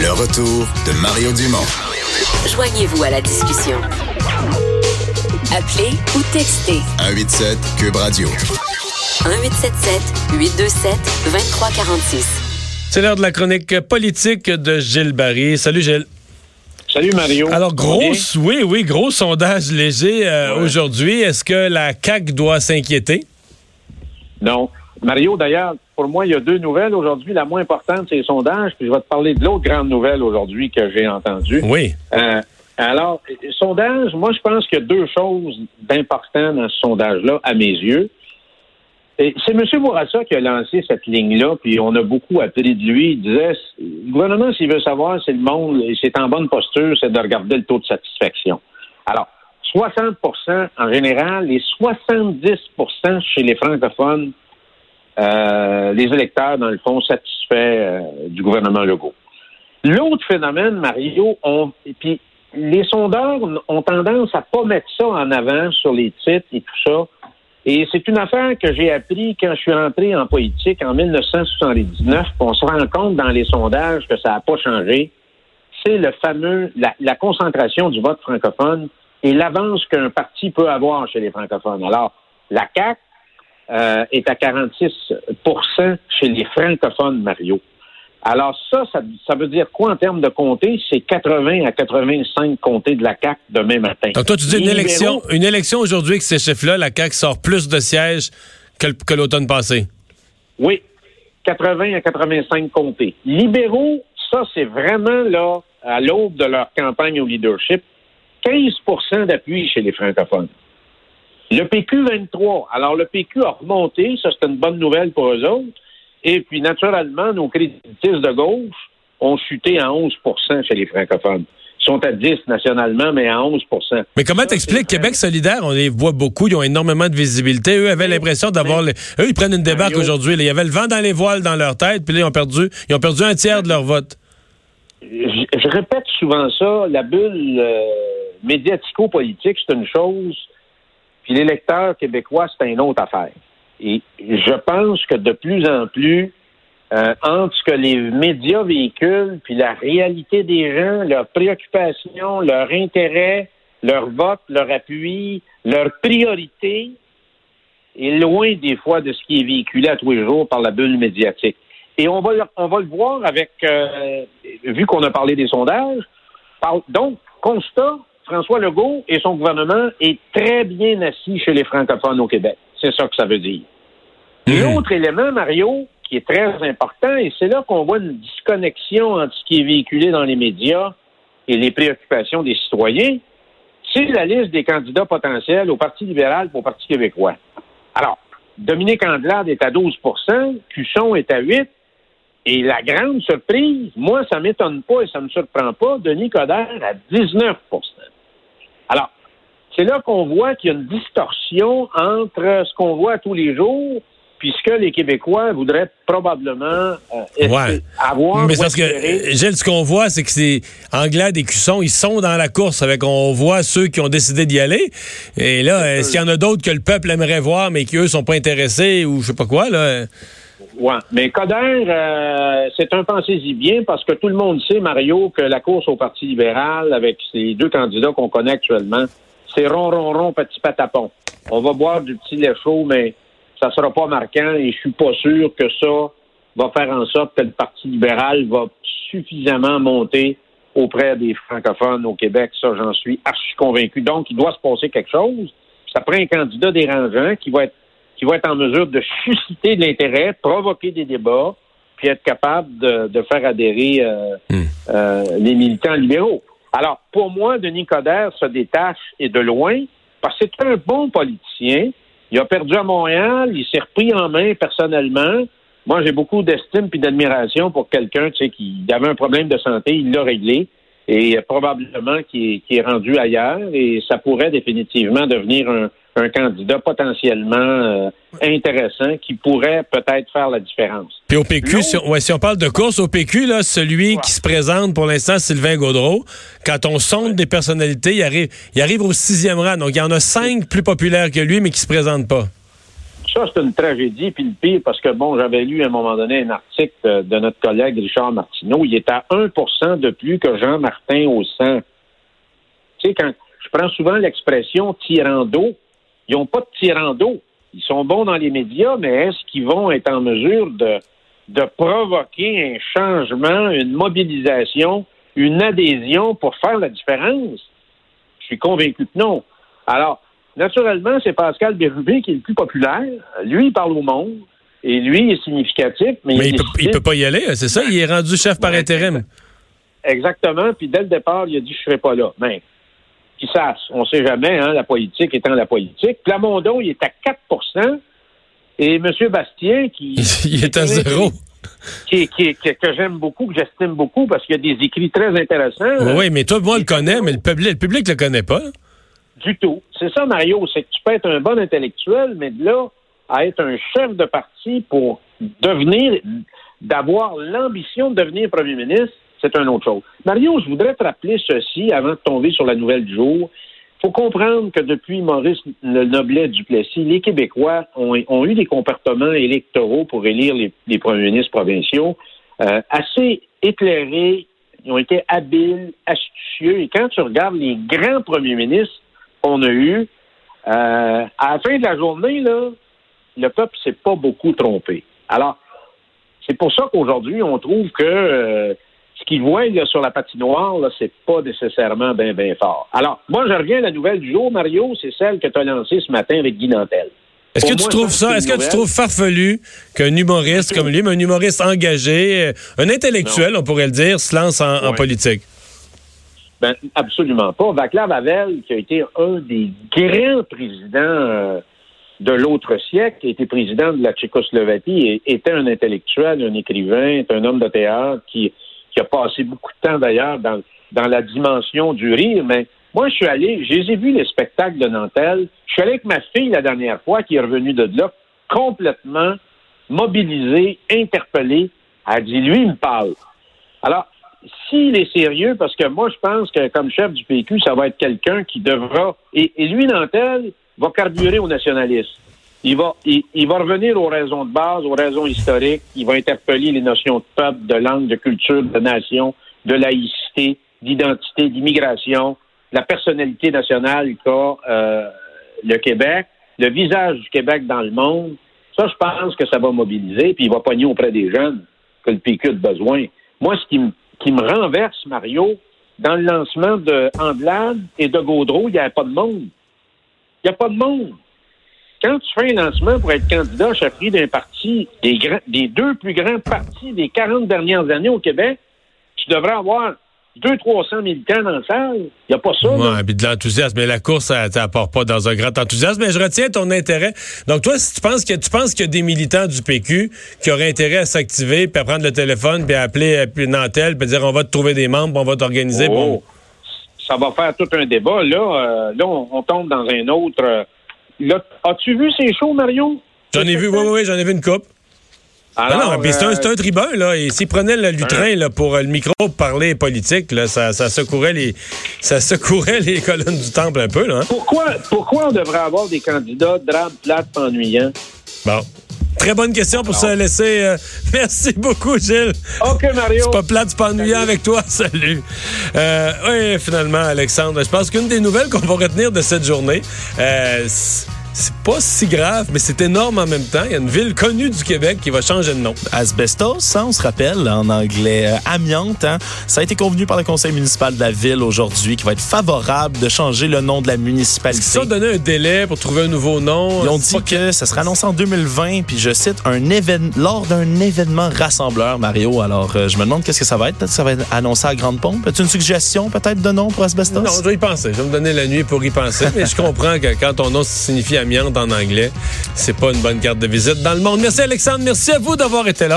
Le retour de Mario Dumont. Joignez-vous à la discussion. Appelez ou textez 187 Cube Radio. 1877 827 2346. C'est l'heure de la chronique politique de Gilles Barry. Salut Gilles. Salut Mario. Alors, gros, oui, oui, gros sondage léger euh, Ouais. aujourd'hui. Est-ce que la CAQ doit s'inquiéter? Non. Mario, d'ailleurs, pour moi, il y a deux nouvelles aujourd'hui. La moins importante, c'est les sondages. Puis je vais te parler de l'autre grande nouvelle aujourd'hui que j'ai entendue. Oui. Euh, alors, sondage, moi, je pense qu'il y a deux choses d'importantes dans ce sondage-là, à mes yeux. C'est M. Bourassa qui a lancé cette ligne-là, puis on a beaucoup appris de lui. Il disait, le gouvernement, s'il veut savoir si le monde et c'est en bonne posture, c'est de regarder le taux de satisfaction. Alors, 60% en général, et 70% chez les francophones, euh, les électeurs, dans le fond, satisfaits euh, du gouvernement Legault. L'autre phénomène, Mario, on, et puis les sondeurs ont tendance à pas mettre ça en avant sur les titres et tout ça. Et c'est une affaire que j'ai appris quand je suis entré en politique en 1979. puis On se rend compte dans les sondages que ça n'a pas changé. C'est le fameux, la, la concentration du vote francophone et l'avance qu'un parti peut avoir chez les francophones. Alors, la CAQ euh, est à 46% chez les francophones, Mario. Alors ça, ça, ça veut dire quoi en termes de comté? C'est 80 à 85 comtés de la CAQ demain matin. Donc, toi, tu dis une libéraux- élection, une élection aujourd'hui avec ces chiffres-là, la CAQ sort plus de sièges que l'automne passé. Oui, 80 à 85 comtés. Libéraux, ça, c'est vraiment là, à l'aube de leur campagne au leadership, 15% d'appui chez les francophones. Le PQ, 23. Alors, le PQ a remonté. Ça, c'est une bonne nouvelle pour eux autres. Et puis, naturellement, nos créditistes de gauche ont chuté à 11% chez les francophones. Ils sont à 10 nationalement, mais à 11% Mais comment t'expliques? Québec solidaire? On les voit beaucoup, ils ont énormément de visibilité. Eux avaient l'impression d'avoir... les- Eux, ils prennent une débarque aujourd'hui. Il y avait le vent dans les voiles dans leur tête, puis là, ils ont perdu, ils ont perdu un tiers de leur vote. je, je répète souvent ça, la bulle euh, médiatico-politique, c'est une chose, puis l'électeur québécois, c'est une autre affaire. Et je pense que de plus en plus, euh, entre ce que les médias véhiculent, puis la réalité des gens, leurs préoccupations, leur intérêt, leur vote, leur appui, leur priorité, est loin des fois de ce qui est véhiculé à tous les jours par la bulle médiatique. Et on va, on va le voir avec, euh, vu qu'on a parlé des sondages, donc, constat, François Legault et son gouvernement est très bien assis chez les francophones au Québec. C'est ça que ça veut dire. L'autre élément, Mario, qui est très important, et c'est là qu'on voit une disconnexion entre ce qui est véhiculé dans les médias et les préoccupations des citoyens, c'est la liste des candidats potentiels au Parti libéral et au Parti québécois. Alors, Dominique Andelade est à 12% Cusson est à 8 et la grande surprise, moi, ça m'étonne pas et ça me surprend pas, Denis Coderre à 19 Alors, c'est là qu'on voit qu'il y a une distorsion entre ce qu'on voit tous les jours puis ce que les Québécois voudraient probablement euh, Ouais. avoir. Mais parce que, euh, Gilles, ce qu'on voit, c'est que c'est Anglade et Cusson, ils sont dans la course avec, on voit ceux qui ont décidé d'y aller. Et là, est-ce qu'il y en a d'autres que le peuple aimerait voir, mais qui, eux, sont pas intéressés ou je sais pas quoi, là? Ouais. Mais Coder, euh, c'est un pensez-y bien parce que tout le monde sait, Mario, que la course au Parti libéral avec ces deux candidats qu'on connaît actuellement, c'est rond, rond, rond, petit patapon. On va boire du petit lait chaud, mais ça sera pas marquant et je suis pas sûr que ça va faire en sorte que le Parti libéral va suffisamment monter auprès des francophones au Québec. Ça, j'en suis archi convaincu. Donc, il doit se passer quelque chose. Ça prend un candidat dérangeant qui va être qui va être en mesure de susciter de l'intérêt, provoquer des débats, puis être capable de, de faire adhérer euh, euh, les militants libéraux. Alors, pour moi, Denis Coderre se détache et de loin, parce que c'est un bon politicien. Il a perdu à Montréal, il s'est repris en main personnellement. Moi, j'ai beaucoup d'estime et d'admiration pour quelqu'un, tu sais, qui avait un problème de santé, il l'a réglé et euh, probablement qui est, qui est rendu ailleurs et ça pourrait définitivement devenir un, un candidat potentiellement euh, intéressant qui pourrait peut-être faire la différence. Puis au PQ, si on, ouais, si on parle de course, au PQ, là, celui qui se présente pour l'instant, Sylvain Gaudreau, quand on sonde des personnalités, il arrive, il arrive au sixième rang. Donc, il y en a cinq plus populaires que lui, mais qui se présentent pas. ça, c'est une tragédie. Puis le pire, parce que, bon, j'avais lu à un moment donné un article de, de notre collègue Richard Martineau. Il est à 1 de plus que Jean-Martin au 100. Tu sais, quand je prends souvent l'expression tirant d'eau, ils n'ont pas de tirant d'eau. Ils sont bons dans les médias, mais est-ce qu'ils vont être en mesure de, de provoquer un changement, une mobilisation, une adhésion pour faire la différence? Je suis convaincu que non. Alors, naturellement, c'est Pascal Bérubé qui est le plus populaire. Lui, il parle au monde. Et lui, il est significatif. Mais, Mais il, il peut, peut pas y aller, c'est ça? Il est rendu chef par intérim. Exactement. Puis dès le départ, il a dit je serai pas là. Mais qui sache, on sait jamais, hein, la politique étant la politique. Plamondon, il est à 4% et M. Bastien, qui, il est à zéro. qui, qui- qui- que j'aime beaucoup, que j'estime beaucoup, parce qu'il y a des écrits très intéressants. Oui, oui, mais toi, moi, on le connaît, mais le public, le public le connaît pas. Du tout. C'est ça, Mario, c'est que tu peux être un bon intellectuel, mais de là à être un chef de parti pour devenir, d'avoir l'ambition de devenir premier ministre, c'est une autre chose. Mario, je voudrais te rappeler ceci avant de tomber sur la nouvelle du jour. Il faut comprendre que depuis Maurice le Noblet Duplessis, les Québécois ont, eu des comportements électoraux pour élire les, premiers ministres provinciaux euh, assez éclairés. Ils ont été habiles, astucieux. Et quand tu regardes les grands premiers ministres qu'on a eus, euh, à la fin de la journée, là, le peuple s'est pas beaucoup trompé. Alors, c'est pour ça qu'aujourd'hui, on trouve que euh, qu'ils voient là, sur la patinoire, là, c'est pas nécessairement bien, bien fort. Alors, moi, je reviens à la nouvelle du jour, Mario, c'est celle que tu as lancée ce matin avec Guy Nantel. Est-ce que tu trouves ça, est-ce que tu trouves farfelu qu'un humoriste comme lui, mais un humoriste engagé, euh, un intellectuel, on pourrait le dire, se lance en, politique? Ben, absolument pas. Vaclav Havel, qui a été un des grands présidents euh, de l'autre siècle, qui a été président de la Tchécoslovaquie, était un intellectuel, un écrivain, un homme de théâtre qui, qui a passé beaucoup de temps d'ailleurs dans, dans la dimension du rire. Mais moi, je suis allé, je les ai vus les spectacles de Nantel. Je suis allé avec ma fille la dernière fois, qui est revenue de là, complètement mobilisée, interpellée. Elle a dit, lui, il me parle. Alors, s'il est sérieux, parce que moi, je pense que comme chef du PQ, ça va être quelqu'un qui devra. Et, et lui, Nantel, va carburer au nationalisme. Il va, il, va revenir aux raisons de base, aux raisons historiques. Il va interpeller les notions de peuple, de langue, de culture, de nation, de laïcité, d'identité, d'immigration, la personnalité nationale qu'a euh, le Québec, le visage du Québec dans le monde. Ça, je pense que ça va mobiliser, puis il va pogner auprès des jeunes que le PQ a besoin. Moi, ce qui me, qui me renverse, Mario, dans le lancement de Andelade et de Gaudreau, il n'y avait pas de monde. Il n'y a pas de monde. Quand tu fais un lancement pour être candidat à chefferie d'un parti, des, deux plus grands partis des 40 dernières années au Québec, tu devrais avoir 200-300 militants dans la salle. Il n'y a pas ça. Ouais, puis de l'enthousiasme. Mais la course, ça t'apporte pas dans un grand enthousiasme. Mais je retiens ton intérêt. Donc, toi, si tu penses que tu penses qu'il y a des militants du PQ qui auraient intérêt à s'activer, puis à prendre le téléphone, puis à appeler euh, puis Nantel, puis dire on va te trouver des membres, puis on va t'organiser. Oh, Bon. Ça va faire tout un débat. Là, euh, là on, on tombe dans un autre. euh, As-tu vu ces shows, Mario? J'en ai vu, oui, oui, oui, j'en ai vu une coupe. Ah Alors, non, c'est un, euh, c'est un tribun, là. Et s'il prenait le lutrin là, pour euh, le micro pour parler politique, là, ça, ça secourait les ça secourait les colonnes du temple un peu, là. hein. pourquoi, pourquoi on devrait avoir des candidats drap, plates, ennuyants? Bon. Très bonne question pour se laisser. euh, merci beaucoup, Gilles. OK, Mario. C'est pas plate, c'est pas ennuyant avec toi. Salut. Euh, oui, finalement, Alexandre, je pense qu'une des nouvelles qu'on va retenir de cette journée, euh, c'est pas si grave, mais c'est énorme en même temps. Il y a une ville connue du Québec qui va changer de nom. Asbestos, on se rappelle en anglais euh, amiante. hein. Ça a été convenu par le conseil municipal de la ville aujourd'hui qui va être favorable de changer le nom de la municipalité. Ont donné un délai pour trouver un nouveau nom? Ils ont dit que ça sera annoncé en 2020, puis je cite, un événement lors d'un événement rassembleur, Mario. Alors, euh, je me demande qu'est-ce que ça va être. Peut-être que ça va être annoncé à grande pompe. As-tu une suggestion peut-être de nom pour Asbestos? Non, je vais y penser. Je vais me donner la nuit pour y penser. mais je comprends que quand ton nom signifie en anglais, c'est pas une bonne carte de visite dans le monde. Merci Alexandre. Merci à vous d'avoir été là.